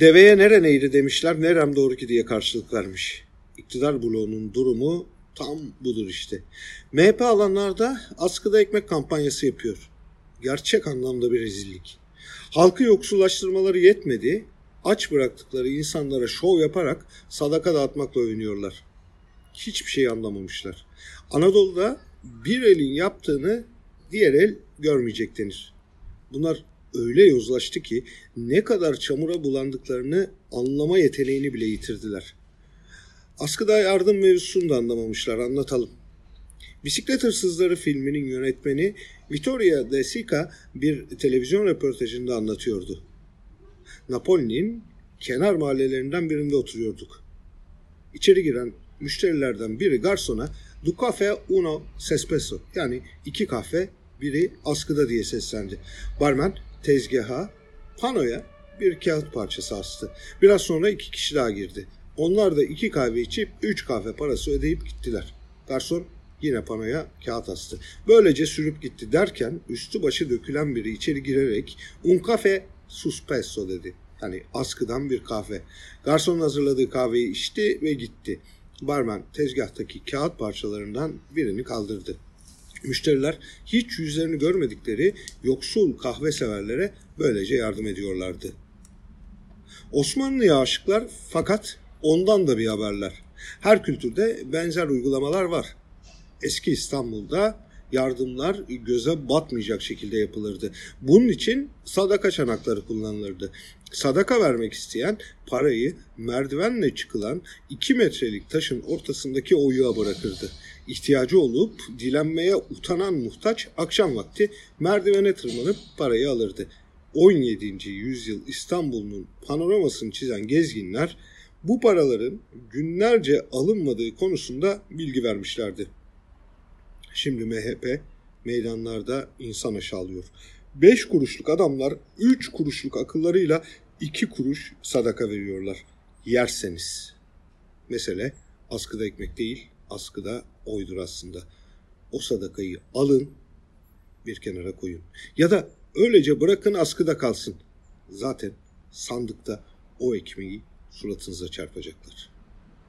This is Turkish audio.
Deveye neren eğri demişler, nerem doğru ki diye karşılık vermiş. İktidar bloğunun durumu tam budur işte. MHP alanlarda askıda ekmek kampanyası yapıyor. Gerçek anlamda bir rezillik. Halkı yoksullaştırmaları yetmedi, aç bıraktıkları insanlara şov yaparak sadaka dağıtmakla övünüyorlar. Hiçbir şey anlamamışlar. Anadolu'da bir elin yaptığını diğer el görmeyecek denir. Bunlar öyle yozlaştı ki ne kadar çamura bulandıklarını anlama yeteneğini bile yitirdiler. Askıda yardım mevzusunu da anlamamışlar anlatalım. Bisiklet Hırsızları filminin yönetmeni Vittoria De Sica bir televizyon röportajında anlatıyordu. Napoli'nin kenar mahallelerinden birinde oturuyorduk. İçeri giren müşterilerden biri garsona Du cafe uno sespresso yani iki kahve biri askıda diye seslendi. Barmen tezgaha panoya bir kağıt parçası astı. Biraz sonra iki kişi daha girdi. Onlar da iki kahve içip üç kahve parası ödeyip gittiler. Garson yine panoya kağıt astı. Böylece sürüp gitti derken üstü başı dökülen biri içeri girerek un cafe suspesso dedi. Hani askıdan bir kahve. Garson hazırladığı kahveyi içti ve gitti. Barman tezgahtaki kağıt parçalarından birini kaldırdı. Müşteriler hiç yüzlerini görmedikleri yoksul kahve severlere böylece yardım ediyorlardı. Osmanlı'ya aşıklar fakat ondan da bir haberler. Her kültürde benzer uygulamalar var. Eski İstanbul'da yardımlar göze batmayacak şekilde yapılırdı. Bunun için sadaka çanakları kullanılırdı. Sadaka vermek isteyen parayı merdivenle çıkılan 2 metrelik taşın ortasındaki oyuğa bırakırdı. İhtiyacı olup dilenmeye utanan muhtaç akşam vakti merdivene tırmanıp parayı alırdı. 17. yüzyıl İstanbul'un panoramasını çizen gezginler bu paraların günlerce alınmadığı konusunda bilgi vermişlerdi. Şimdi MHP meydanlarda insan aşağılıyor. 5 kuruşluk adamlar 3 kuruşluk akıllarıyla 2 kuruş sadaka veriyorlar. Yerseniz. Mesele askıda ekmek değil, askıda oydur aslında. O sadakayı alın, bir kenara koyun. Ya da öylece bırakın askıda kalsın. Zaten sandıkta o ekmeği suratınıza çarpacaklar.''